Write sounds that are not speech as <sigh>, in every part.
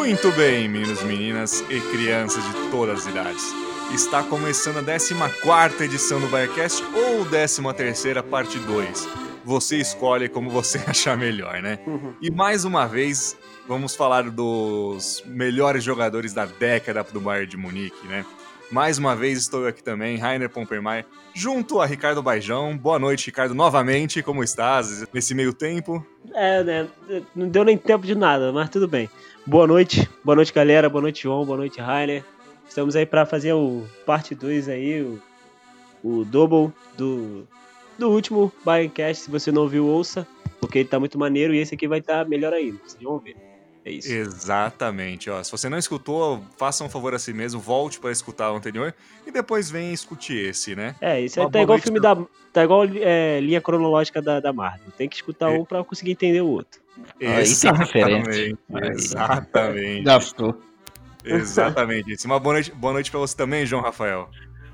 Muito bem, meninos, meninas e crianças de todas as idades. Está começando a 14 edição do Birecast ou 13 parte 2. Você escolhe como você <laughs> achar melhor, né? Uhum. E mais uma vez, vamos falar dos melhores jogadores da década do Bayern de Munique, né? Mais uma vez estou aqui também, Rainer Pompermaier, junto a Ricardo Baijão. Boa noite, Ricardo, novamente. Como estás nesse meio tempo? É, né? Não deu nem tempo de nada, mas tudo bem. Boa noite, boa noite, galera. Boa noite, João. Boa noite, Rainer. Estamos aí para fazer o parte 2 aí, o, o double do, do último Bioncast. Se você não ouviu, ouça, porque ele tá muito maneiro e esse aqui vai estar tá melhor ainda. Vocês vão ver. É isso. Exatamente. Ó, se você não escutou, faça um favor a si mesmo, volte para escutar o anterior e depois vem escute esse, né? É, isso aí Uma tá igual o filme da. Tá igual é, linha cronológica da, da Marvel. Tem que escutar é. um para conseguir entender o outro. Exatamente. Exatamente. Gastou. Exatamente. Uma boa noite, boa noite para você também, João Rafael.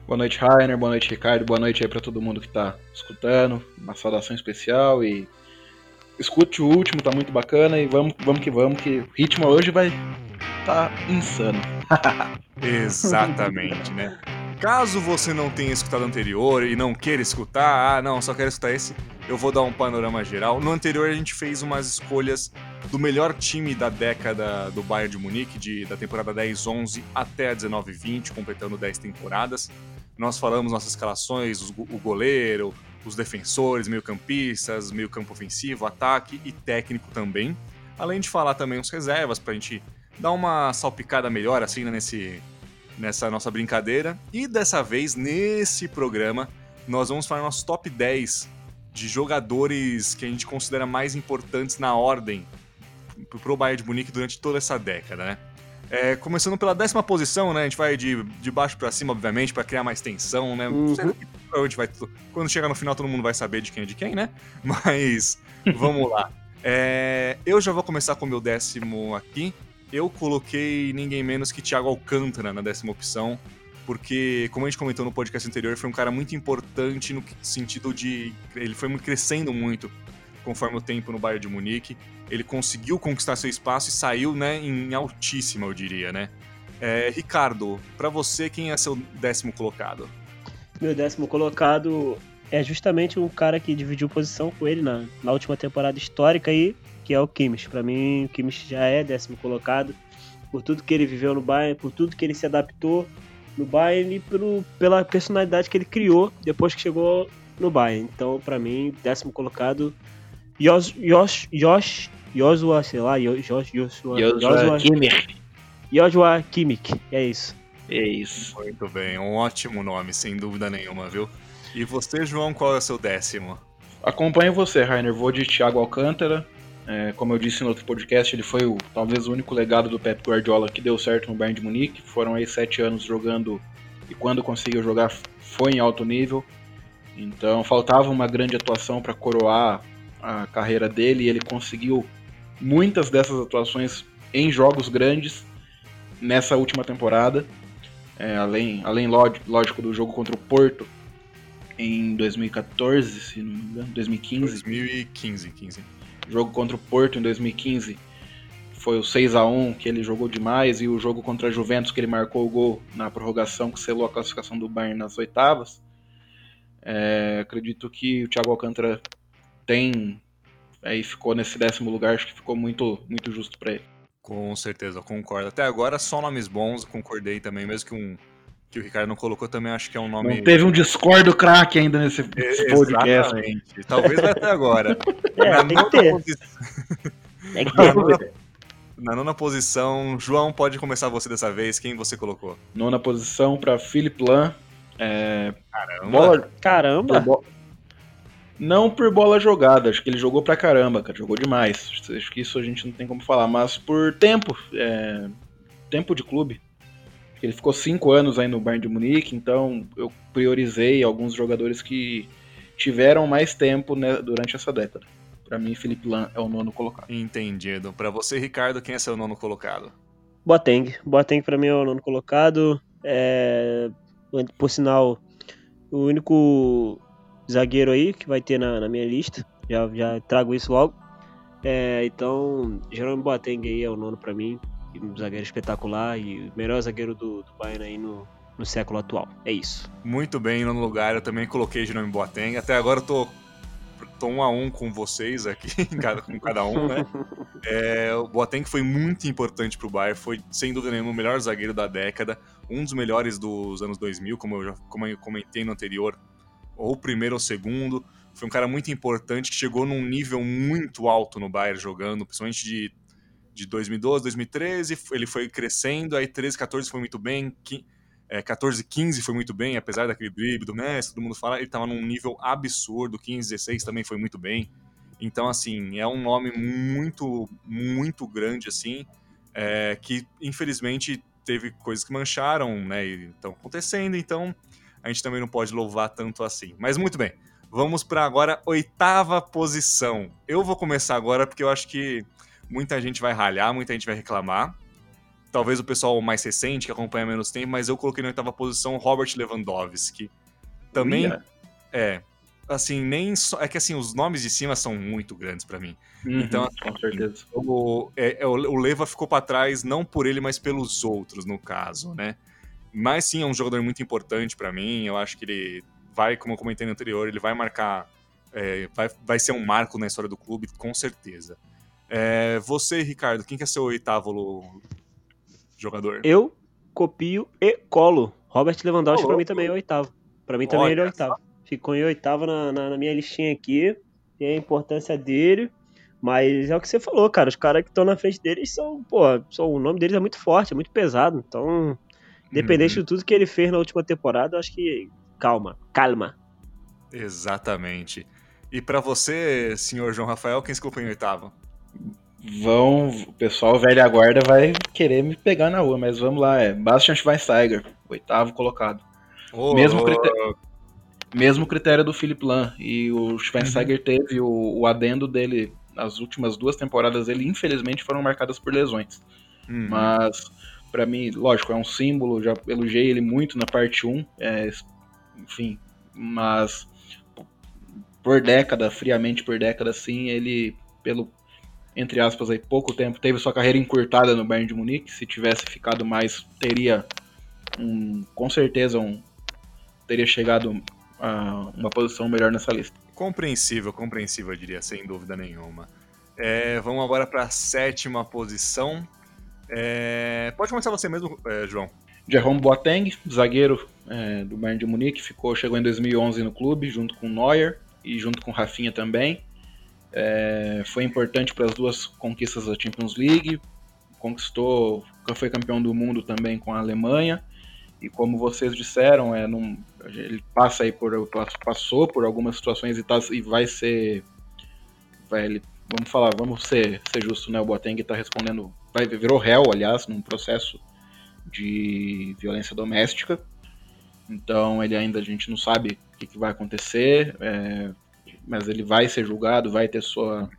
Boa noite, Rainer. Boa noite, Ricardo. Boa noite aí para todo mundo que tá escutando. Uma saudação especial e escute o último, tá muito bacana e vamos, vamos que vamos, que o ritmo hoje vai tá insano. <laughs> Exatamente, né? Caso você não tenha escutado o anterior e não queira escutar, ah, não, só quero escutar esse, eu vou dar um panorama geral. No anterior a gente fez umas escolhas do melhor time da década do Bayern de Munique, de, da temporada 10-11 até a 19-20, completando 10 temporadas. Nós falamos nossas escalações, o goleiro, os defensores, meio-campistas, meio-campo ofensivo, ataque e técnico também. Além de falar também os reservas, para a gente dar uma salpicada melhor assim né, nesse, nessa nossa brincadeira. E dessa vez, nesse programa, nós vamos falar nosso top 10 de jogadores que a gente considera mais importantes na ordem pro Bayern de Munique durante toda essa década, né? É, começando pela décima posição, né? A gente vai de, de baixo para cima, obviamente, para criar mais tensão, né? Uhum. Vai, quando chegar no final, todo mundo vai saber de quem é de quem, né? <laughs> Mas vamos lá. É, eu já vou começar com o meu décimo aqui eu coloquei ninguém menos que Thiago Alcântara na décima opção, porque, como a gente comentou no podcast anterior, foi um cara muito importante no sentido de. Ele foi crescendo muito conforme o tempo no Bayern de Munique. Ele conseguiu conquistar seu espaço e saiu né, em altíssima, eu diria, né? É, Ricardo, para você, quem é seu décimo colocado? Meu décimo colocado é justamente um cara que dividiu posição com ele na, na última temporada histórica aí, que é o Kimmich. Para mim, o Kimmich já é décimo colocado por tudo que ele viveu no Bayern, por tudo que ele se adaptou no Bayern e pelo, pela personalidade que ele criou depois que chegou no Bayern. Então, para mim, décimo colocado, Jos, Jos, Jos, Joshua, sei lá, Joshua, Joshua, Joshua Kimmich. Joshua Kimmich, é isso. É isso. Muito bem, um ótimo nome, sem dúvida nenhuma, viu? E você, João, qual é o seu décimo? Acompanho você, Rainer. Vou de Thiago Alcântara. É, como eu disse no outro podcast, ele foi o, talvez o único legado do Pep Guardiola que deu certo no Bayern de Munique. Foram aí sete anos jogando e quando conseguiu jogar foi em alto nível. Então faltava uma grande atuação para coroar a carreira dele e ele conseguiu muitas dessas atuações em jogos grandes nessa última temporada. É, além, além lógico do jogo contra o Porto em 2014, se não me engano, 2015. 2015, 15 jogo contra o Porto em 2015 foi o 6 a 1 que ele jogou demais e o jogo contra a Juventus que ele marcou o gol na prorrogação que selou a classificação do Bayern nas oitavas. É, acredito que o Thiago Alcântara tem aí ficou nesse décimo lugar, acho que ficou muito muito justo para ele. Com certeza, concordo. Até agora só nomes bons, concordei também, mesmo que um que o Ricardo não colocou também, acho que é um nome. Não teve um Discord craque ainda nesse, nesse podcast. Exatamente. Talvez até agora. <laughs> É, na, nona posi... na, nona... na nona posição, João, pode começar você dessa vez. Quem você colocou? Nona posição para Philip Lan. É... Caramba. Bola... Caramba. Bo... Não por bola jogada, acho que ele jogou pra caramba, cara. Jogou demais. Acho que isso a gente não tem como falar, mas por tempo. É... Tempo de clube. Ele ficou cinco anos aí no Bayern de Munique, então eu priorizei alguns jogadores que tiveram mais tempo né, durante essa década. Para mim, Felipe Lan é o nono colocado. Entendido. Para você, Ricardo, quem é seu nono colocado? Boateng. Boateng para mim é o nono colocado. É... Por sinal, o único zagueiro aí que vai ter na, na minha lista. Já, já trago isso logo. É, então, Jerome Boateng aí é o nono para mim. um zagueiro espetacular e o melhor zagueiro do, do Bayern aí no, no século atual. É isso. Muito bem, no lugar eu também coloquei Jerome Boateng. Até agora eu tô, tô um a um com vocês aqui, <laughs> com cada um, né? <laughs> É, o Boateng foi muito importante pro Bayern, foi sem dúvida nenhuma o melhor zagueiro da década, um dos melhores dos anos 2000, como eu já como eu comentei no anterior, ou primeiro ou segundo. Foi um cara muito importante que chegou num nível muito alto no Bayern jogando, principalmente de, de 2012, 2013. Ele foi crescendo, aí 13, 14 foi muito bem, é, 14, 15 foi muito bem, apesar daquele drible do Messi, todo mundo fala, ele estava num nível absurdo, 15, 16 também foi muito bem. Então, assim, é um nome muito, muito grande, assim, é, que infelizmente teve coisas que mancharam, né, e estão acontecendo, então a gente também não pode louvar tanto assim. Mas muito bem, vamos para agora oitava posição. Eu vou começar agora porque eu acho que muita gente vai ralhar, muita gente vai reclamar. Talvez o pessoal mais recente, que acompanha menos tempo, mas eu coloquei na oitava posição Robert Lewandowski. Também. Uia. É. Assim, nem só. É que assim, os nomes de cima são muito grandes para mim. Uhum, então, assim, com certeza. O, é, é, o Leva ficou para trás, não por ele, mas pelos outros, no caso, né? Mas sim, é um jogador muito importante para mim. Eu acho que ele vai, como eu comentei no anterior, ele vai marcar. É, vai, vai ser um marco na história do clube, com certeza. É, você, Ricardo, quem que é seu oitavo jogador? Eu copio e colo. Robert Lewandowski oh, para mim também é oitavo. Para mim também ele é oitavo. Ficou em oitavo na, na, na minha listinha aqui. Tem a importância dele. Mas é o que você falou, cara. Os caras que estão na frente deles são, pô, são, o nome deles é muito forte, é muito pesado. Então, Independente uhum. de tudo que ele fez na última temporada, eu acho que calma, calma. Exatamente. E para você, senhor João Rafael, quem escolheu em oitavo? Vão, o pessoal velha guarda vai querer me pegar na rua, mas vamos lá, é Bastian Schweinsteiger, oitavo colocado. Oh, mesmo, critério, mesmo critério do Philip Lan. E o Schweinsteiger uhum. teve o, o, adendo dele, as últimas duas temporadas dele, infelizmente, foram marcadas por lesões. Uhum. Mas para mim, lógico, é um símbolo, já elogiei ele muito na parte 1, é, enfim, mas por década, friamente por década, sim, ele, pelo, entre aspas, aí, pouco tempo, teve sua carreira encurtada no Bayern de Munique, se tivesse ficado mais, teria, um, com certeza, um, teria chegado a uma posição melhor nessa lista. Compreensível, compreensível, eu diria, sem dúvida nenhuma. É, vamos agora para a sétima posição, é... Pode começar você mesmo, é, João. Jerome Boateng, zagueiro é, do Bayern de Munique, ficou, chegou em 2011 no clube, junto com Neuer e junto com Rafinha também. É, foi importante para as duas conquistas da Champions League, conquistou, foi campeão do mundo também com a Alemanha. E como vocês disseram, é, num, ele passa aí por passou por algumas situações e, tá, e vai ser, vai, ele, vamos falar, vamos ser, ser justo, né? O Boateng está respondendo vai, virou réu, aliás, num processo de violência doméstica. Então ele ainda a gente não sabe o que, que vai acontecer, é, mas ele vai ser julgado, vai ter sua,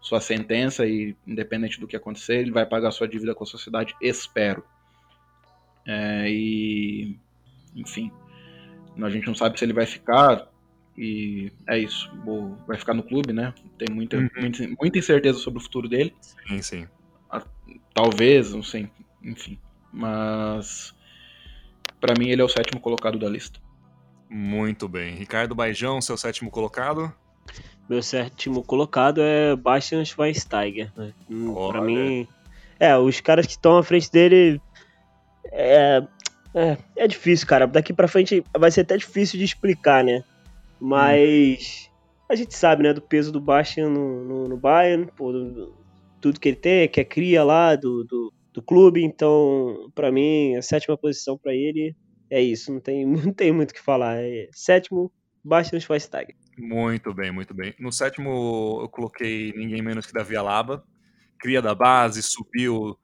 sua sentença e independente do que acontecer, ele vai pagar sua dívida com a sociedade, espero. É, e enfim, a gente não sabe se ele vai ficar e é isso, vai ficar no clube, né? Tem muita, uhum. muita, muita incerteza sobre o futuro dele. Sim, sim. Talvez, não sei, enfim. Mas para mim ele é o sétimo colocado da lista. Muito bem. Ricardo Baijão, seu sétimo colocado? Meu sétimo colocado é Bastian Schweinsteiger. Né? Hum, para mim, é, os caras que estão à frente dele é, é, é, difícil, cara. Daqui para frente vai ser até difícil de explicar, né? Mas hum. a gente sabe, né, do peso do Bastian no, no, no Bayern, pô, do, tudo que ele tem, que é cria lá do, do, do clube. Então, para mim, a sétima posição para ele é isso. Não tem, <laughs> não tem muito o que falar. É sétimo, Bastian Schweinsteiger. Muito bem, muito bem. No sétimo, eu coloquei ninguém menos que Davi Alaba. Cria da base, subiu.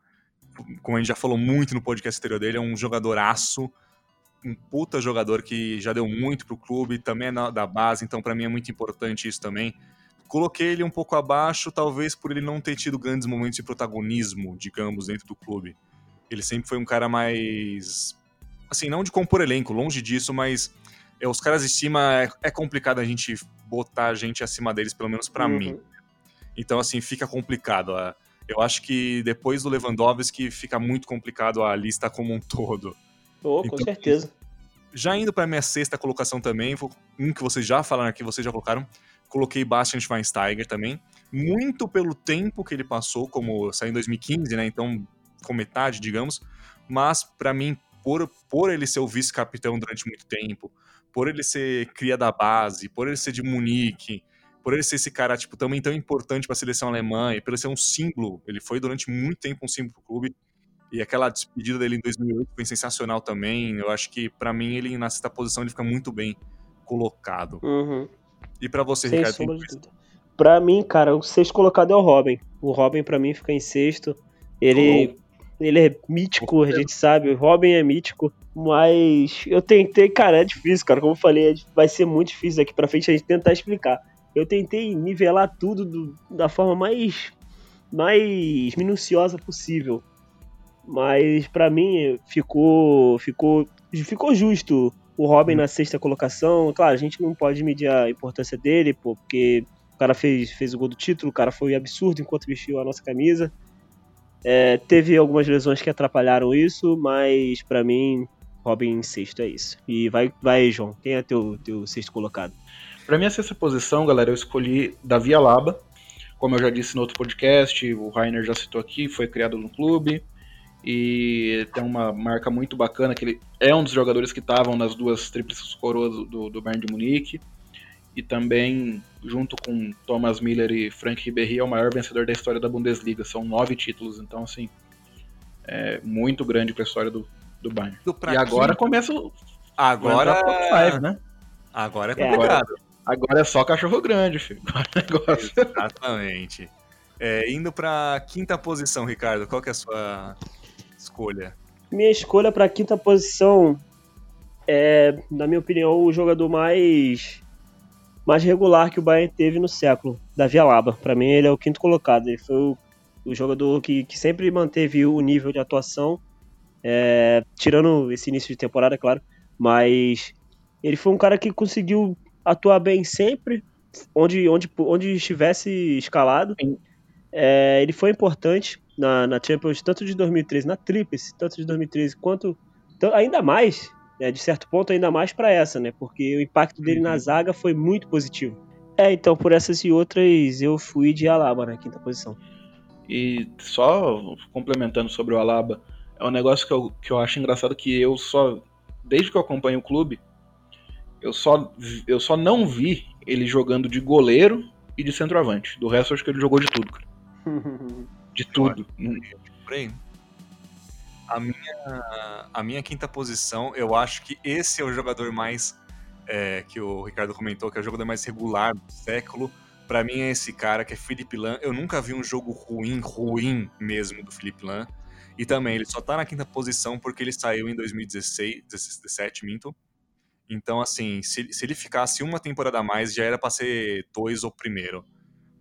Como a gente já falou muito no podcast anterior dele, é um jogador aço um puta jogador que já deu muito pro clube, também é da base, então para mim é muito importante isso também. Coloquei ele um pouco abaixo, talvez por ele não ter tido grandes momentos de protagonismo, digamos, dentro do clube. Ele sempre foi um cara mais. Assim, não de compor elenco, longe disso, mas é, os caras de cima é, é, complicado a gente botar a gente acima deles, pelo menos para uhum. mim. Então, assim, fica complicado. eu acho que depois do Lewandowski fica muito complicado a lista como um todo. Oh, com então, certeza. Já indo para minha sexta colocação também, um que vocês já falaram aqui, vocês já colocaram, coloquei Bastian Schweinsteiger também, muito pelo tempo que ele passou, como saiu em 2015, né? Então, com metade, digamos, mas para mim, por, por ele ser o vice-capitão durante muito tempo, por ele ser cria da base, por ele ser de Munique, por ele ser esse cara, tipo, também tão importante para a seleção alemã, e por ele ser um símbolo, ele foi durante muito tempo um símbolo pro clube, e aquela despedida dele em 2008 foi sensacional também, eu acho que para mim ele na sexta posição ele fica muito bem colocado. Uhum. E para você, Sem Ricardo? Sombra de Pra mim, cara, o sexto colocado é o Robin. O Robin para mim fica em sexto. Ele, oh. ele é mítico, a gente sabe, o Robin é mítico, mas eu tentei, cara, é difícil, cara, como eu falei, é vai ser muito difícil daqui pra frente a gente tentar explicar eu tentei nivelar tudo do, da forma mais, mais minuciosa possível. Mas para mim ficou, ficou, ficou justo o Robin na sexta colocação. Claro, a gente não pode medir a importância dele, pô, porque o cara fez, fez o gol do título, o cara foi absurdo enquanto vestiu a nossa camisa. É, teve algumas lesões que atrapalharam isso, mas para mim, Robin em sexto é isso. E vai, vai João, quem é teu, teu sexto colocado? Para minha sexta posição, galera, eu escolhi Davi Alaba. Como eu já disse no outro podcast, o Rainer já citou aqui, foi criado no clube e tem uma marca muito bacana que ele é um dos jogadores que estavam nas duas tríplices coroas do, do Bayern de Munique e também junto com Thomas Miller e Frank Ribéry é o maior vencedor da história da Bundesliga, são nove títulos, então assim é muito grande para a história do, do Bayern. E agora começa o agora top 5, né? Agora é complicado. É, Agora é só cachorro grande, filho. Exatamente. É, indo para quinta posição, Ricardo, qual que é a sua escolha? Minha escolha para quinta posição é, na minha opinião, o jogador mais mais regular que o Bayern teve no século, Davi Alaba. Para mim, ele é o quinto colocado. Ele foi o, o jogador que, que, sempre manteve o nível de atuação, é, tirando esse início de temporada, claro. Mas ele foi um cara que conseguiu atuar bem sempre, onde, onde, onde estivesse escalado. É, ele foi importante na, na Champions, tanto de 2013, na Tríplice, tanto de 2013 quanto. Ainda mais, né, de certo ponto, ainda mais para essa, né? Porque o impacto dele uhum. na zaga foi muito positivo. É, então por essas e outras eu fui de Alaba na quinta posição. E só complementando sobre o Alaba, é um negócio que eu, que eu acho engraçado que eu só, desde que eu acompanho o clube, eu só, eu só não vi ele jogando de goleiro e de centroavante. Do resto, eu acho que ele jogou de tudo, cara. <laughs> De tudo. A minha, a minha quinta posição, eu acho que esse é o jogador mais. É, que o Ricardo comentou, que é o jogador mais regular do século. Para mim é esse cara, que é Felipe Lan. Eu nunca vi um jogo ruim, ruim mesmo do Felipe Lan. E também, ele só tá na quinta posição porque ele saiu em 2016, 17, minto. Então, assim, se, se ele ficasse uma temporada a mais, já era para ser dois ou primeiro.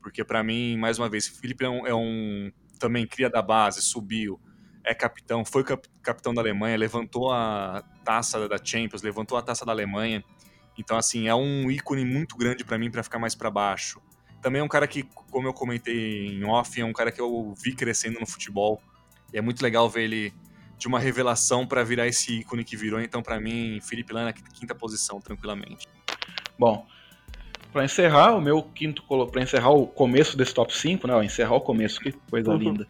Porque, para mim, mais uma vez, o Felipe é um, é um, também cria da base, subiu, é capitão, foi cap, capitão da Alemanha, levantou a taça da Champions, levantou a taça da Alemanha. Então, assim, é um ícone muito grande para mim para ficar mais para baixo. Também é um cara que, como eu comentei em off, é um cara que eu vi crescendo no futebol. E é muito legal ver ele de uma revelação para virar esse ícone que virou. Então, para mim, Felipe Lan na quinta posição, tranquilamente. Bom, para encerrar o meu quinto para encerrar o começo desse top 5, né? Encerrar o começo, que coisa uhum. linda.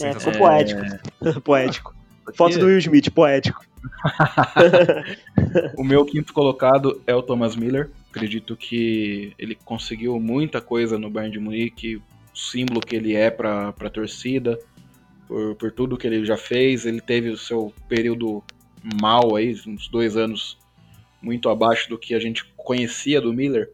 É, foi poético. <laughs> poético. Foto do Will Smith, poético. <laughs> o meu quinto colocado é o Thomas Miller. Acredito que ele conseguiu muita coisa no Bayern de Munique, o símbolo que ele é para a torcida, por, por tudo que ele já fez. Ele teve o seu período mal aí, uns dois anos muito abaixo do que a gente conhecia do Miller,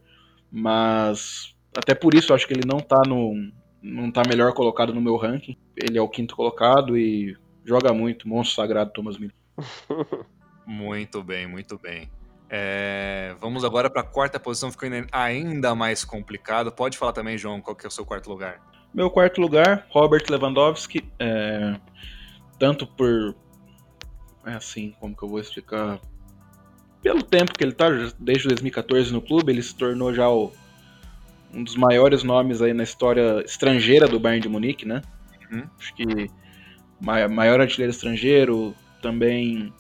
mas até por isso eu acho que ele não tá no não tá melhor colocado no meu ranking. Ele é o quinto colocado e joga muito, monstro sagrado Thomas Miller. <laughs> muito bem, muito bem. É, vamos agora para a quarta posição, ficando ainda mais complicado. Pode falar também, João, qual que é o seu quarto lugar? Meu quarto lugar, Robert Lewandowski. É, tanto por. É assim, como que eu vou explicar? Pelo tempo que ele tá, desde 2014 no clube, ele se tornou já o, um dos maiores nomes aí na história estrangeira do Bayern de Munique, né? Uhum. Acho que maior artilheiro estrangeiro, também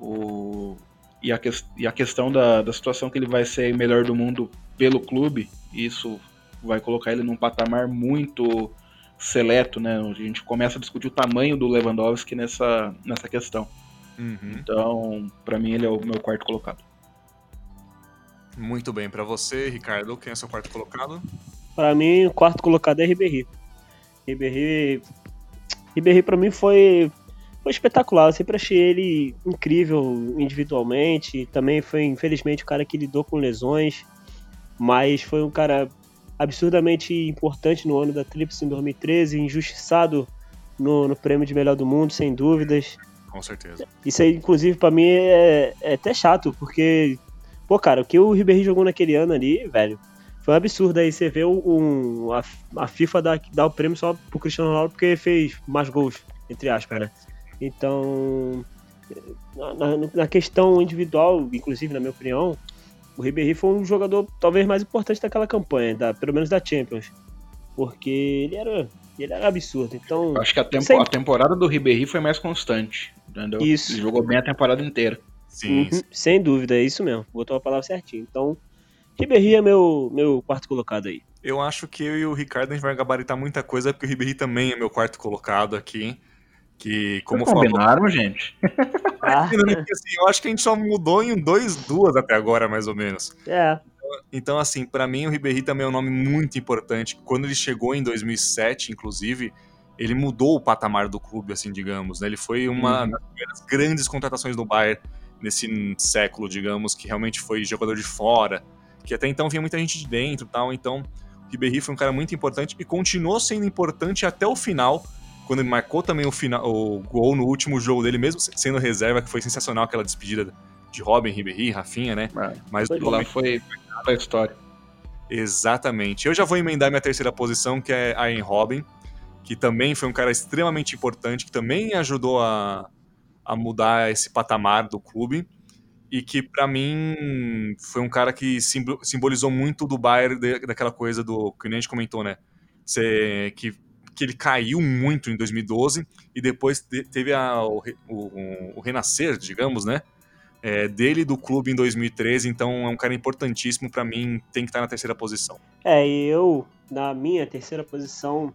o e a, que, e a questão da, da situação que ele vai ser melhor do mundo pelo clube, isso vai colocar ele num patamar muito seleto, né? A gente começa a discutir o tamanho do Lewandowski nessa, nessa questão. Uhum. Então, para mim, ele é o meu quarto colocado. Muito bem. Para você, Ricardo, quem é seu quarto colocado? Para mim, o quarto colocado é Ribéry. Ribéry, Ribéry para mim foi foi espetacular. Eu sempre achei ele incrível individualmente. Também foi, infelizmente, o cara que lidou com lesões, mas foi um cara absurdamente importante no ano da Tríplice em 2013, injustiçado no, no prêmio de melhor do mundo, sem dúvidas. Com certeza. Isso aí, inclusive, para mim é, é até chato, porque, pô, cara, o que o Ribéry jogou naquele ano ali, velho, foi um absurdo. Aí você vê um, a, a FIFA dar, dar o prêmio só pro Cristiano Ronaldo porque fez mais gols, entre aspas, né? Então, na, na, questão individual, inclusive na minha opinião, o Ribéry foi um jogador talvez mais importante daquela campanha, da, pelo menos da Champions. Porque ele era, ele era absurdo. Então, acho que a, tempo, a temporada do Ribéry foi mais constante. Entendeu? Isso. Ele jogou bem a temporada inteira. Sim. Uhum, sem dúvida, é isso mesmo. Botou a palavra certinho. Então, Ribéry é meu, meu quarto colocado aí. Eu acho que eu e o Ricardo a gente vai gabaritar muita coisa, porque o Ribéry também é meu quarto colocado aqui. Que, como Vocês combinaram, falou... gente? <laughs> Ah. assim, eu acho que a gente só mudou em dois, duas até agora, mais ou menos. É. Então, assim, para mim o Ribéry também é um nome muito importante. Quando ele chegou em 2007, inclusive, ele mudou o patamar do clube, assim, digamos. Né? Ele foi uma uhum. das grandes contratações do Bayern nesse século, digamos, que realmente foi jogador de fora, que até então vinha muita gente de dentro tal. Então, o Ribéry foi um cara muito importante e continuou sendo importante até o final, quando ele marcou também o, final, o gol no último jogo dele, mesmo sendo reserva, que foi sensacional aquela despedida de Robin, Ribéry, Rafinha, né? É, Mas foi, lá foi a história. Exatamente. Eu já vou emendar minha terceira posição, que é Ian Robin, que também foi um cara extremamente importante, que também ajudou a, a mudar esse patamar do clube e que para mim foi um cara que simbolizou muito do Bayern daquela coisa do que a gente comentou, né? Cê, que que ele caiu muito em 2012 e depois teve a, o, o, o, renascer, digamos, né? É, dele do clube em 2013, então é um cara importantíssimo para mim, tem que estar na terceira posição. É, eu, na minha terceira posição,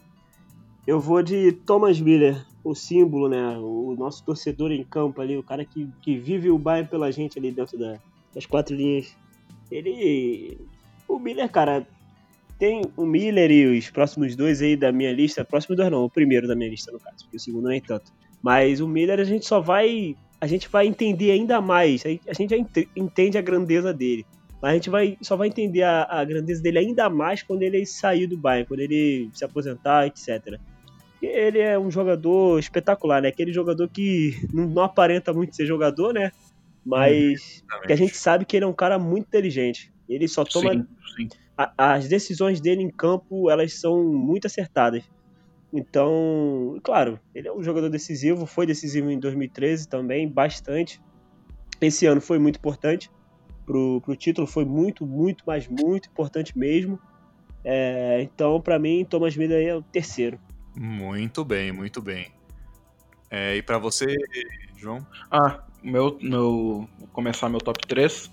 eu vou de Thomas Miller, o símbolo, né? O nosso torcedor em campo ali, o cara que, que vive o bairro pela gente ali dentro da, das quatro linhas. Ele. O Miller, cara, tem o Miller e os próximos dois aí da minha lista. Próximos dois não, o primeiro da minha lista, no caso, porque o segundo não é tanto. Mas o Miller a gente só vai. A gente vai entender ainda mais. A gente já entende a grandeza dele. Mas a gente vai, só vai entender a, a grandeza dele ainda mais quando ele sair do Bayern, quando ele se aposentar, etc. Ele é um jogador espetacular, né? Aquele jogador que não, não aparenta muito ser jogador, né? Mas que a gente sabe que ele é um cara muito inteligente. Ele só toma. Sim, sim a, as decisões dele em campo elas são muito acertadas. Então, claro, ele é um jogador decisivo, foi decisivo em 2013 também, bastante. Esse ano foi muito importante pro, pro título, foi muito, muito, mas muito importante mesmo. É, então, para mim, Thomas Miller é o terceiro. Muito bem, muito bem. É, e para você, João? Ah, meu, meu, vou começar meu top 3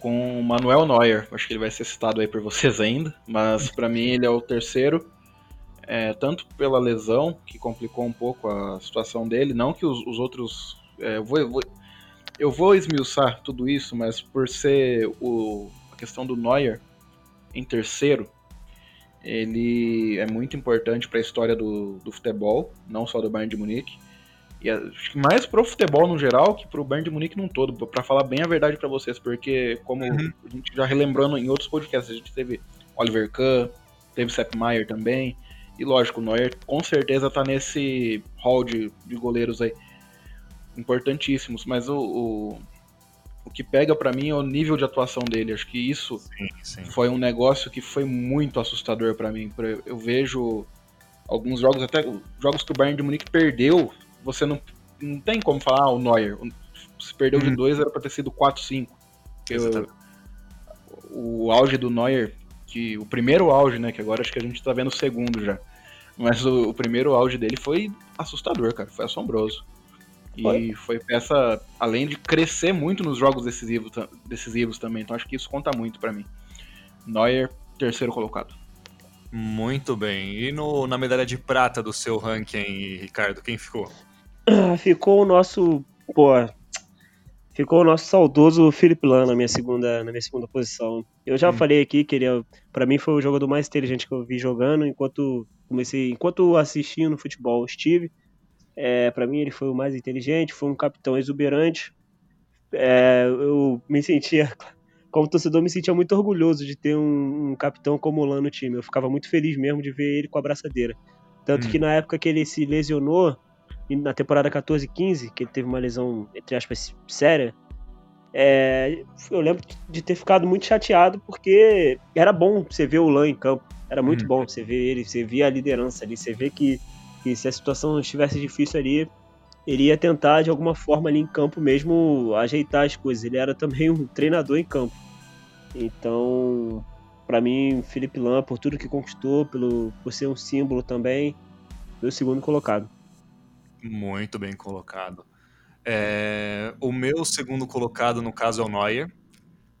com Manuel Neuer. Acho que ele vai ser citado aí por vocês ainda, mas para mim ele é o terceiro. É, tanto pela lesão, que complicou um pouco a situação dele, não que os, os outros. É, eu, vou, eu, vou, eu vou esmiuçar tudo isso, mas por ser o, a questão do Neuer em terceiro, ele é muito importante para a história do, do futebol, não só do Bayern de Munique. E acho que mais pro futebol no geral que pro Bayern de Munique num todo, para falar bem a verdade para vocês, porque como uhum. a gente já relembrando em outros podcasts, a gente teve Oliver Kahn, teve Sepp Maier também, e lógico, o Neuer com certeza tá nesse hall de, de goleiros aí importantíssimos, mas o, o, o que pega para mim é o nível de atuação dele. Acho que isso sim, sim. foi um negócio que foi muito assustador para mim. Eu vejo alguns jogos, até jogos que o Bayern de Munique perdeu você não, não tem como falar, ah, o Neuer, se perdeu de 2 uhum. era pra ter sido 4, 5. O auge do Neuer, que o primeiro auge, né, que agora acho que a gente tá vendo o segundo já. Mas o, o, primeiro auge dele foi assustador, cara. Foi assombroso. E foi. foi peça, além de crescer muito nos jogos decisivos, decisivos também. Então acho que isso conta muito para mim. Neuer, terceiro colocado. Muito bem. E no, na medalha de prata do seu ranking, Ricardo, quem ficou? <clears throat> Ficou o nosso. Pô. Ficou o nosso saudoso Felipe Lan na minha segunda, na minha segunda posição. Eu já hum. falei aqui que ele, é, para mim, foi o jogador mais inteligente que eu vi jogando enquanto comecei, enquanto assistindo futebol estive. É, para mim ele foi o mais inteligente, foi um capitão exuberante. É, eu me sentia, <laughs> como torcedor, me sentia muito orgulhoso de ter um, um, capitão como o Lan no time. Eu ficava muito feliz mesmo de ver ele com a braçadeira. Tanto hum. que na época que ele se lesionou, na temporada 14 15, que ele teve uma lesão, entre aspas, séria, é, eu lembro de ter ficado muito chateado porque era bom você ver o Lan em campo. Era muito hum. bom você ver ele, você via a liderança ali, você vê que que se a situação estivesse difícil ali, ele ia tentar de alguma forma ali em campo mesmo ajeitar as coisas. Ele era também um treinador em campo. Então, para mim, Felipe Lam, por tudo que conquistou, pelo, por ser um símbolo também, foi o segundo colocado. Muito bem colocado. É, o meu segundo colocado, no caso, é o Neuer,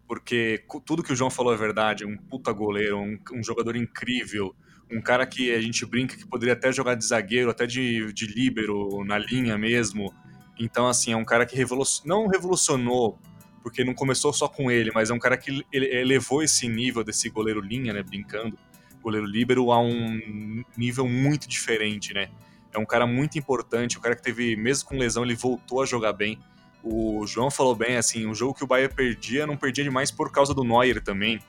porque tudo que o João falou é verdade. Um puta goleiro, um, um jogador incrível, um cara que a gente brinca que poderia até jogar de zagueiro, até de, de líbero, na linha mesmo. Então, assim, é um cara que revolucionou, não revolucionou, porque não começou só com ele, mas é um cara que elevou esse nível desse goleiro linha, né, brincando, goleiro líbero, a um nível muito diferente, né. É um cara muito importante, um cara que teve, mesmo com lesão, ele voltou a jogar bem. O João falou bem, assim, o jogo que o Bahia perdia, não perdia demais por causa do Neuer também.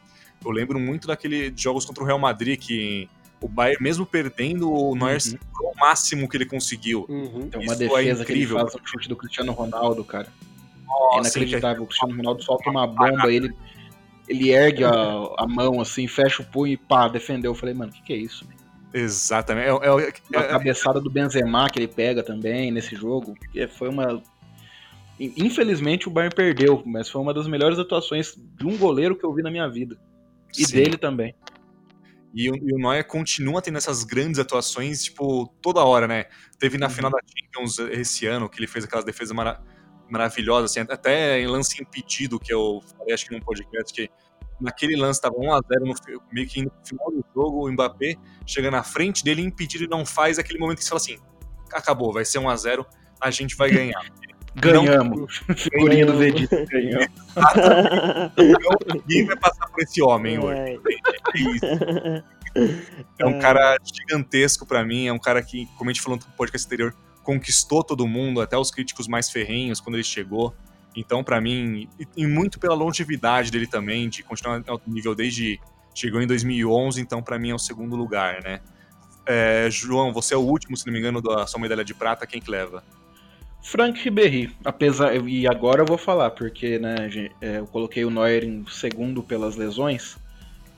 Eu lembro muito daquele jogos contra o Real Madrid que o Bayern, mesmo perdendo, o Neuer uhum. o máximo que ele conseguiu. Uhum. Tem uma Isso é defesa é que ele faz no chute do Cristiano Ronaldo, cara. Nossa, é inacreditável. O Cristiano Ronaldo solta uma bomba, ele, ele ergue a, a mão assim, fecha o punho e pá, defendeu. Eu falei, mano, o que, que é isso? Exatamente. É, é, é, a cabeçada do Benzema que ele pega também nesse jogo. Foi uma. Infelizmente o Bayern perdeu, mas foi uma das melhores atuações de um goleiro que eu vi na minha vida. E Sim. dele também. E o, e o Neuer continua tendo essas grandes atuações, tipo, toda hora, né? Teve na uhum. final da Champions esse ano, que ele fez aquelas defesas mara maravilhosas, assim, até em lance impedido, que eu falei, acho que num podcast, que naquele lance tava 1x0 no, meio que no final do jogo, o Mbappé chega na frente dele, impedido e não faz aquele momento que você fala assim, acabou, vai ser 1x0, a gente vai <laughs> ganhar. Ganhamos. Figurinha do Vegeta. Ganhamos. Ninguém vai passar por esse homem hoje. É, é um cara gigantesco para mim, é um cara que, como a gente falou no podcast anterior, conquistou todo mundo, até os críticos mais ferrenhos quando ele chegou. Então, para mim, e muito pela longevidade dele também, de continuar em alto nível desde chegou em 2011, então para mim é o segundo lugar, né? É, João, você é o último, se não me engano, da sua medalha de prata, quem que leva? Frank Ribéry, apesar e agora eu vou falar porque né, é, eu coloquei o Neuer em segundo pelas lesões,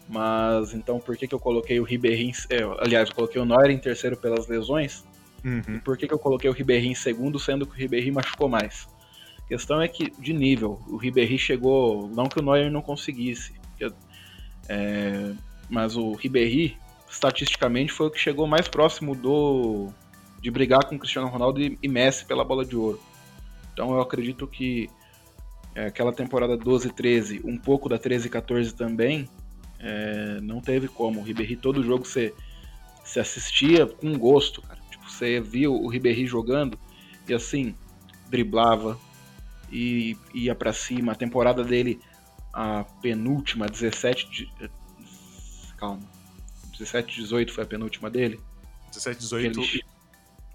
mas então por que, que eu coloquei o Ribéry, em, é, aliás, eu coloquei o Neuer em terceiro pelas lesões? Uhum. por que, que eu coloquei o Ribéry em segundo, sendo que o Ribéry machucou mais? A questão é que de nível, o Ribéry chegou, não que o Neuer não conseguisse, é, mas o Ribéry estatisticamente foi o que chegou mais próximo do de brigar com Cristiano Ronaldo e, Messi pela bola de ouro. Então eu acredito que é, aquela temporada 12-13, um pouco da 13-14 também, é, não teve como. O Ribéry, todo jogo você, você assistia com gosto, cara. Tipo, você via o Ribéry jogando e assim, driblava e ia para cima. A temporada dele, a penúltima, 17. De, calma. 17, 18 foi a penúltima dele. 17, 18. Ele,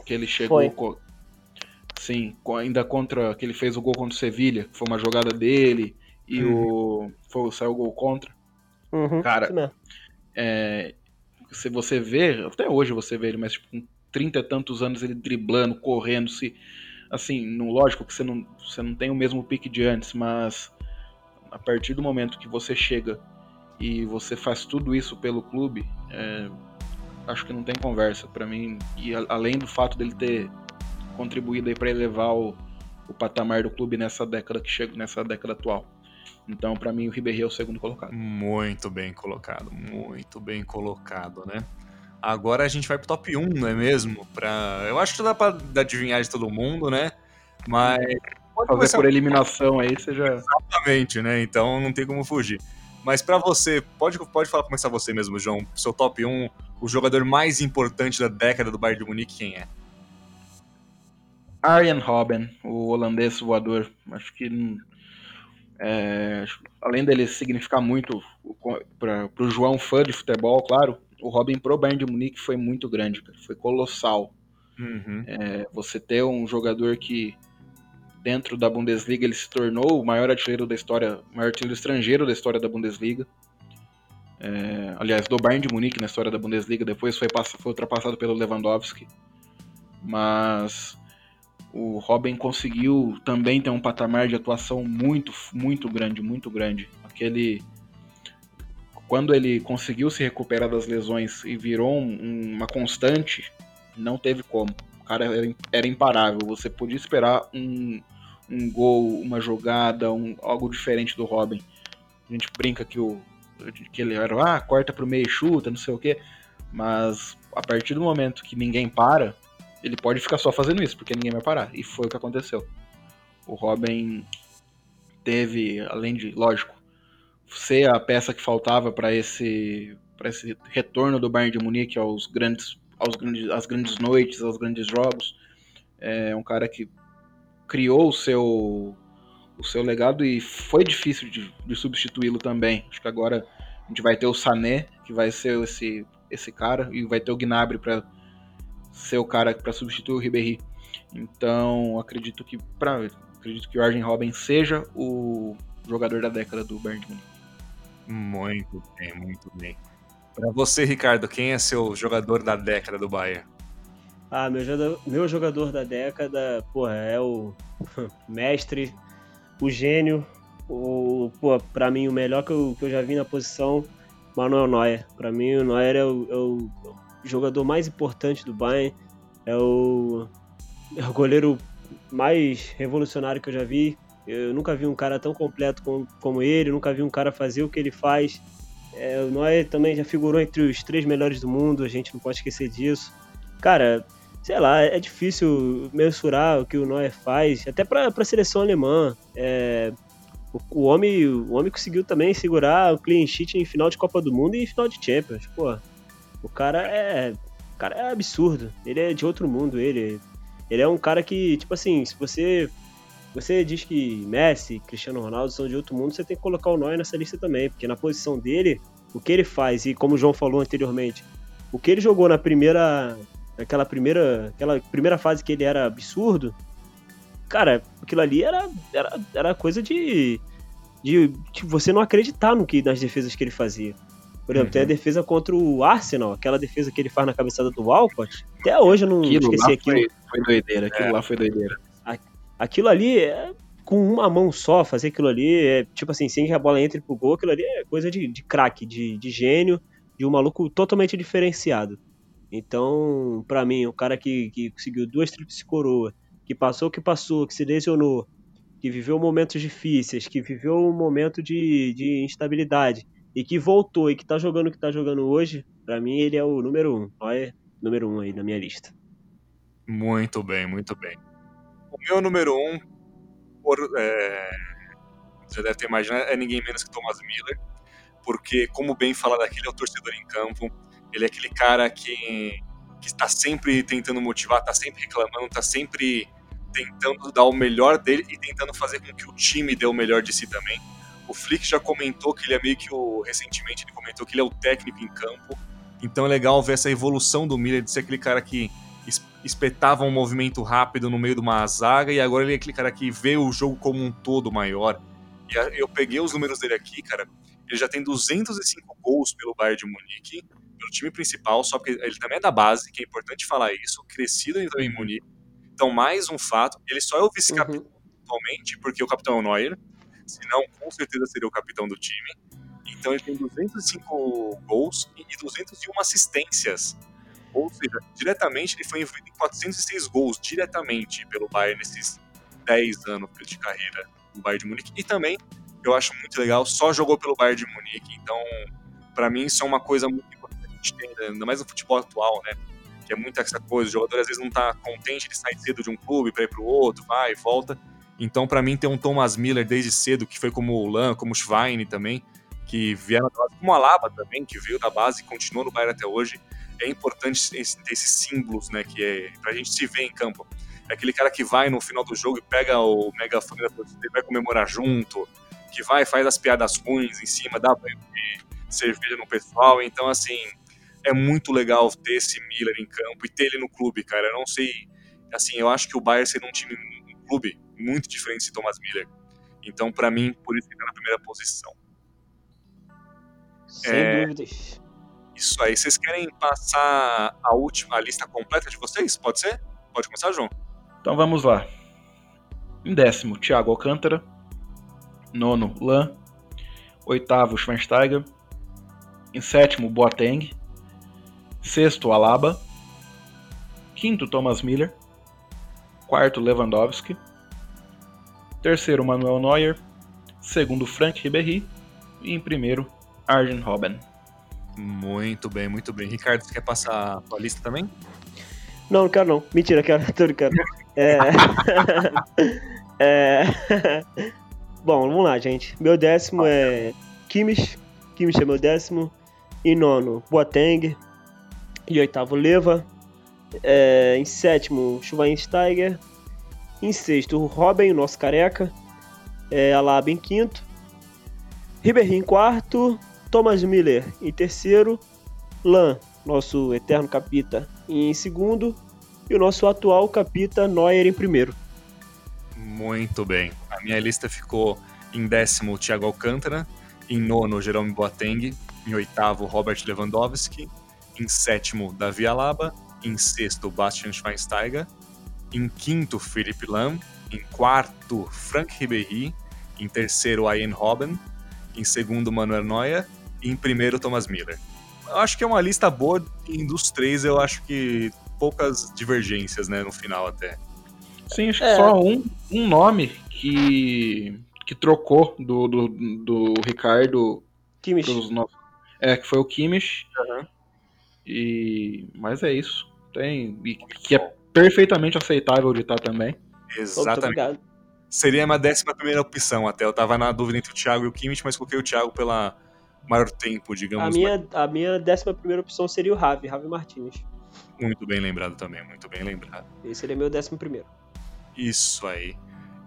que ele chegou sim, ainda contra que ele fez o gol contra o Sevilha, foi uma jogada dele e uhum. o foi saiu o gol contra. Uhum, Cara, é, se você vê, até hoje você vê ele, mas tipo, com 30 e tantos anos ele driblando, correndo, se assim, no, lógico que você não, você não tem o mesmo pique de antes, mas a partir do momento que você chega e você faz tudo isso pelo clube, é, acho que não tem conversa para mim. E a, além do fato dele ter contribuído aí para elevar o, o patamar do clube nessa década que chega nessa década atual. Então, para mim, o Ribéry é o segundo colocado. Muito bem colocado, muito bem colocado, né? Agora a gente vai pro top 1, não é mesmo? Pra... Eu acho que dá pra adivinhar de todo mundo, né? Mas. Pode fazer por eliminação aí, você já. Exatamente, né? Então não tem como fugir. Mas para você, pode, pode falar, começar você mesmo, João. Seu top 1, o jogador mais importante da década do Bayern de Munique, quem é? Arjen Robben, o holandês voador. Acho que é, além dele significar muito para o João fã de futebol, claro, o Robin pro Bayern de Munique foi muito grande, foi colossal. Uhum. É, você ter um jogador que dentro da Bundesliga ele se tornou o maior artilheiro da história, maior artilheiro estrangeiro da história da Bundesliga. É, aliás, do Bayern de Munique na história da Bundesliga, depois foi, foi ultrapassado pelo Lewandowski. Mas o Robin conseguiu também ter um patamar de atuação muito, muito grande, muito grande. Aquele quando ele conseguiu se recuperar das lesões e virou um, uma constante, não teve como. O cara era, era imparável. Você podia esperar um, um gol, uma jogada, um, algo diferente do Robin. A gente brinca que, o, que ele era, ah, corta pro meio, chuta, não sei o quê. Mas a partir do momento que ninguém para, ele pode ficar só fazendo isso, porque ninguém vai parar. E foi o que aconteceu. O Robin teve, além de, lógico, ser a peça que faltava para esse para esse retorno do Bayern de Munique aos grandes aos grandes às grandes noites, aos grandes jogos. É um cara que criou o seu o seu legado e foi difícil de, de substituí-lo também. Acho que agora a gente vai ter o Sané, que vai ser esse esse cara e vai ter o Gnabry para ser o cara para substituir o Ribéry. Então, acredito que para acredito que o Arjen Robben seja o jogador da década do Bayern. Muito bem, muito bem. Para você, Ricardo, quem é seu jogador da década do Bayern? Ah, meu jogador, meu jogador da década, porra, é o <laughs> mestre, o gênio, o, pô, pra mim o melhor que eu, que eu já vi na posição, Manuel Neuer. Pra mim o Neuer é o, é o jogador mais importante do Bayern, é o, é o goleiro mais revolucionário que eu já vi. Eu nunca vi um cara tão completo como, como ele, nunca vi um cara fazer o que ele faz. É, o Neuer também já figurou entre os três melhores do mundo, a gente não pode esquecer disso. Cara, sei lá, é difícil mensurar o que o Neuer faz, até para a seleção alemã. É, o, o, homem, o homem conseguiu também segurar o clean sheet em final de Copa do Mundo e final de Champions. Pô, o cara é. O cara é absurdo. Ele é de outro mundo, ele. Ele é um cara que, tipo assim, se você. Você diz que Messi, Cristiano Ronaldo são de outro mundo, você tem que colocar o Neuer nessa lista também, porque na posição dele, o que ele faz, e como o João falou anteriormente, o que ele jogou na primeira. Aquela primeira. Aquela primeira fase que ele era absurdo, cara, aquilo ali era, era, era coisa de, de, de você não acreditar no que nas defesas que ele fazia. Por exemplo, uhum. tem a uhum. defesa contra o Arsenal, aquela defesa que ele faz na cabeçada do Walcott. Até hoje eu não aquilo esqueci aquilo. Foi, foi doideira, aquilo é. lá foi doideira. Aquilo ali, é, com uma mão só, fazer aquilo ali, é, tipo assim, sem que a bola entre pro gol, aquilo ali é coisa de, de craque, de, de gênio, de um maluco totalmente diferenciado. Então, para mim, o cara que, que conseguiu duas tríplices coroa, que passou o que passou, que se lesionou, que viveu momentos difíceis, que viveu um momento de, de instabilidade, e que voltou e que tá jogando o que tá jogando hoje, para mim ele é o número um. Olha, número um aí na minha lista. Muito bem, muito bem. O meu número um, por, é, você deve ter imaginado, é ninguém menos que Thomas Miller, porque, como bem falado aqui, ele é o torcedor em campo, ele é aquele cara que, que está sempre tentando motivar, está sempre reclamando, está sempre tentando dar o melhor dele e tentando fazer com que o time dê o melhor de si também. O Flick já comentou que ele é meio que o. Recentemente ele comentou que ele é o técnico em campo. Então é legal ver essa evolução do Miller de ser aquele cara que espetava um movimento rápido no meio de uma zaga e agora ele é aquele cara que vê o jogo como um todo maior. E eu peguei os números dele aqui, cara. Ele já tem 205 gols pelo Bayern de Munique, pelo time principal, só que ele também é da base, que é importante falar isso, crescido em Munique. Então, mais um fato, ele só é o vice-capitão uhum. atualmente, porque o capitão é o Neuer, senão com certeza seria o capitão do time. Então ele tem 205 gols e 201 assistências. Ou seja, diretamente ele foi envolvido em 406 gols diretamente pelo Bayern nesses 10 anos de carreira no Bayern de Munique. E também, eu acho muito legal, só jogou pelo Bayern de Munique. Então, para mim, isso é uma coisa muito. Gente tem, ainda mais no futebol atual, né? Que é muita essa coisa, o jogador às vezes não tá contente de sair cedo de um clube para ir pro outro, vai e volta. Então, para mim, ter um Thomas Miller desde cedo, que foi como o Lan, como o Schwein também, que vieram da base, como a Laba também, que veio da base e continuou no Bayern até hoje, é importante ter esses símbolos, né, que é pra gente se ver em campo. É aquele cara que vai no final do jogo e pega o megafone da torcida e vai comemorar junto, que vai faz as piadas ruins em cima, dá banho de cerveja no pessoal. Então, assim, é muito legal ter esse Miller em campo e ter ele no clube, cara. Eu não sei, assim, eu acho que o Bayern seria um time, um clube muito diferente de Thomas Miller. Então, para mim, por isso ele tá na primeira posição. Sem é... dúvidas. Isso aí. Vocês querem passar a última a lista completa de vocês? Pode ser? Pode começar, João? Então vamos lá. Em décimo, Thiago Alcântara. Nono, Lan. Oitavo, Schweinsteiger. Em sétimo, Boateng. Sexto, Alaba. Quinto, Thomas Miller. Quarto, Lewandowski. Terceiro, Manuel Neuer. Segundo, Frank Ribéry. E em primeiro, Arjen Robben. Muito bem, muito bem. Ricardo, você quer passar a sua lista também? Não, não quero não. Mentira, quero. <laughs> Tô brincando. É... <laughs> é... <laughs> Bom, vamos lá, gente. Meu décimo é Kimmich. Kimmich é meu décimo. Em nono, Boateng. Em oitavo, Leva. É... Em sétimo, Schweinsteiger. Em sexto, Robin, o nosso careca. É, Alaba em quinto. Ribéry em quarto. Thomas Miller em terceiro, Lan, nosso eterno capita, em segundo, e o nosso atual capita Neuer em primeiro. Muito bem. A minha lista ficou em décimo Thiago Alcântara, em nono Jerome Boateng, em oitavo Robert Lewandowski, em sétimo Davi Alaba, em sexto Bastian Schweinsteiger, em quinto Philipp Lahm, em quarto Frank Ribéry, em terceiro Ian Robben, em segundo Manuel Neuer e em primeiro Thomas Miller. Eu acho que é uma lista boa e dos três eu acho que poucas divergências, né, no final até. Sim, acho que é. só um, um nome que, que trocou do, do, do Ricardo Kimmich. É, que foi o Kimmich. Uhum. E... Mas é isso. Tem... E, que é perfeitamente aceitável de estar também. Exatamente. Seria uma décima primeira opção até. Eu tava na dúvida entre o Thiago e o Kimmich, mas coloquei o Thiago pela maior tempo, digamos. A minha, a minha décima primeira opção seria o Ravi, Ravi Martinez. Muito bem lembrado também, muito bem lembrado. Esse seria meu décimo primeiro. Isso aí.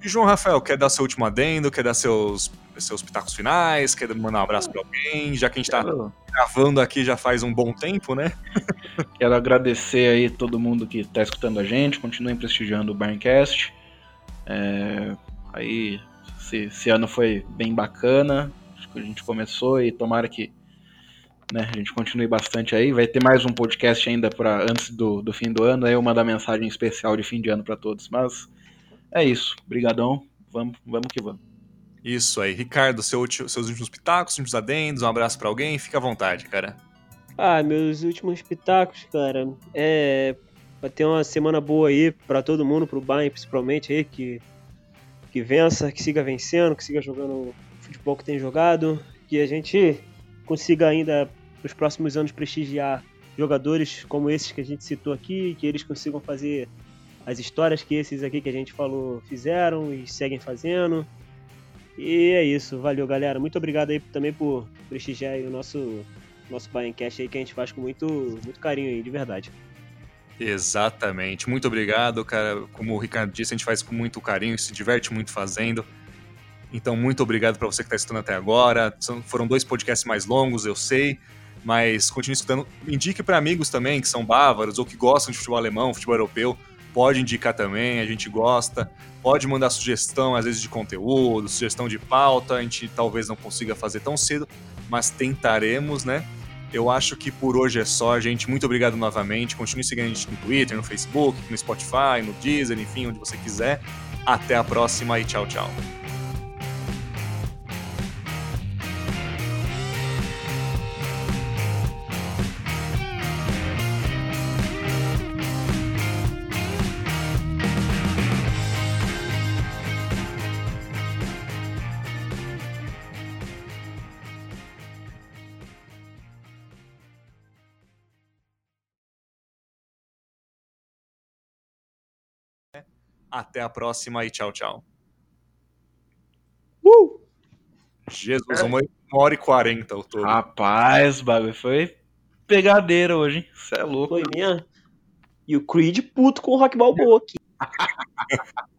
E João Rafael, quer dar seu último adendo? Quer dar seus, seus pitacos finais? Quer mandar um abraço pra alguém? Já que a gente tá Quero... gravando aqui já faz um bom tempo, né? <laughs> Quero agradecer aí todo mundo que tá escutando a gente. Continuem prestigiando o Barncast. É... Aí, esse, esse ano foi bem bacana que a gente começou e tomara que né, a gente continue bastante aí. Vai ter mais um podcast ainda para antes do, do fim do ano, aí eu mandar mensagem especial de fim de ano para todos. Mas é isso. Brigadão. Vamos, vamos que vamos. Isso aí. Ricardo, seu, seus últimos pitacos, últimos adendos, um abraço para alguém, fica à vontade, cara. Ah, meus últimos pitacos, cara, é vai ter uma semana boa aí para todo mundo, pro Bayern principalmente aí, que, que vença, que siga vencendo, que siga jogando futebol que tem jogado, que a gente consiga ainda nos próximos anos prestigiar jogadores como esses que a gente citou aqui, que eles consigam fazer as histórias que esses aqui que a gente falou fizeram e seguem fazendo. E é isso, valeu galera. Muito obrigado aí também por prestigiar o nosso nosso Baiancast aí que a gente faz com muito muito carinho aí, de verdade. Exatamente. Muito obrigado, cara. Como o Ricardo disse, a gente faz com muito carinho, se diverte muito fazendo. Então, muito obrigado para você que está escutando até agora. São, foram dois podcasts mais longos, eu sei, mas continue escutando. Indique para amigos também que são bávaros ou que gostam de futebol alemão, futebol europeu. Pode indicar também, a gente gosta. Pode mandar sugestão, às vezes, de conteúdo, sugestão de pauta. A gente talvez não consiga fazer tão cedo, mas tentaremos, né? Eu acho que por hoje é só, gente. Muito obrigado novamente. Continue seguindo a gente no Twitter, no Facebook, no Spotify, no Deezer, enfim, onde você quiser. Até a próxima e tchau, tchau. Até a próxima e tchau, tchau. Uh! Jesus, uma hora e quarenta o todo. Rapaz, bagulho foi pegadeira hoje, hein? Você é louco. Foi minha. E o Creed puto com o Rock Balboa aqui. <laughs>